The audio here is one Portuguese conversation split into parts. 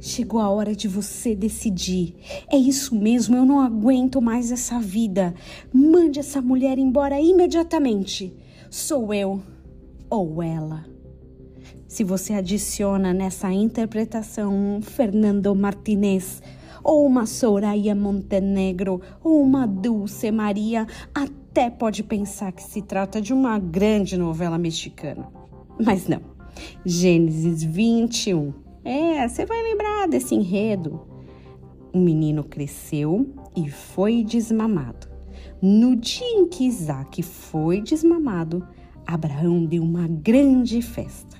Chegou a hora de você decidir. É isso mesmo, eu não aguento mais essa vida. Mande essa mulher embora imediatamente. Sou eu ou ela. Se você adiciona nessa interpretação um Fernando Martinez, ou uma Soraya Montenegro, ou uma Dulce Maria, até pode pensar que se trata de uma grande novela mexicana. Mas não. Gênesis 21 é, você vai lembrar desse enredo. O menino cresceu e foi desmamado. No dia em que Isaac foi desmamado, Abraão deu uma grande festa.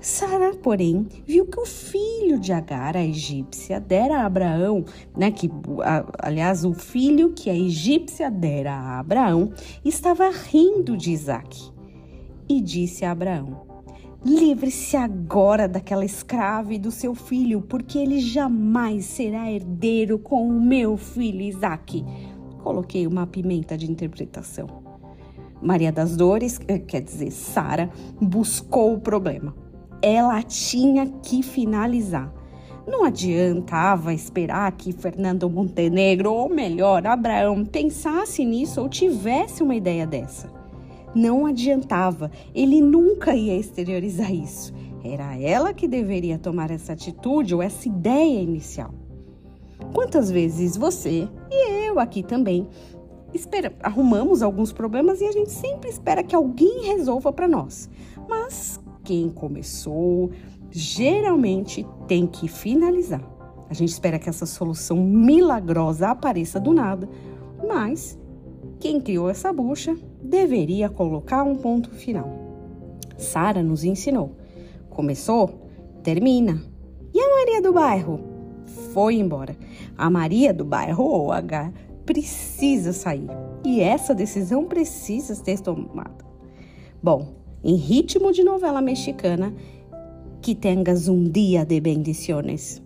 Sara, porém, viu que o filho de Agar, a egípcia, dera a Abraão, né, que, aliás, o filho que a egípcia dera a Abraão, estava rindo de Isaac. E disse a Abraão: Livre-se agora daquela escrava e do seu filho, porque ele jamais será herdeiro com o meu filho Isaac. Coloquei uma pimenta de interpretação. Maria das Dores, eh, quer dizer, Sara, buscou o problema. Ela tinha que finalizar. Não adiantava esperar que Fernando Montenegro, ou melhor, Abraão, pensasse nisso ou tivesse uma ideia dessa. Não adiantava, ele nunca ia exteriorizar isso. Era ela que deveria tomar essa atitude ou essa ideia inicial. Quantas vezes você e eu aqui também espera, arrumamos alguns problemas e a gente sempre espera que alguém resolva para nós. Mas quem começou geralmente tem que finalizar. A gente espera que essa solução milagrosa apareça do nada, mas quem criou essa bucha deveria colocar um ponto final. Sara nos ensinou. Começou, termina. E a Maria do bairro? Foi embora. A Maria do bairro ou H precisa sair. E essa decisão precisa ser tomada. Bom, em ritmo de novela mexicana, que tengas um dia de bendiciones.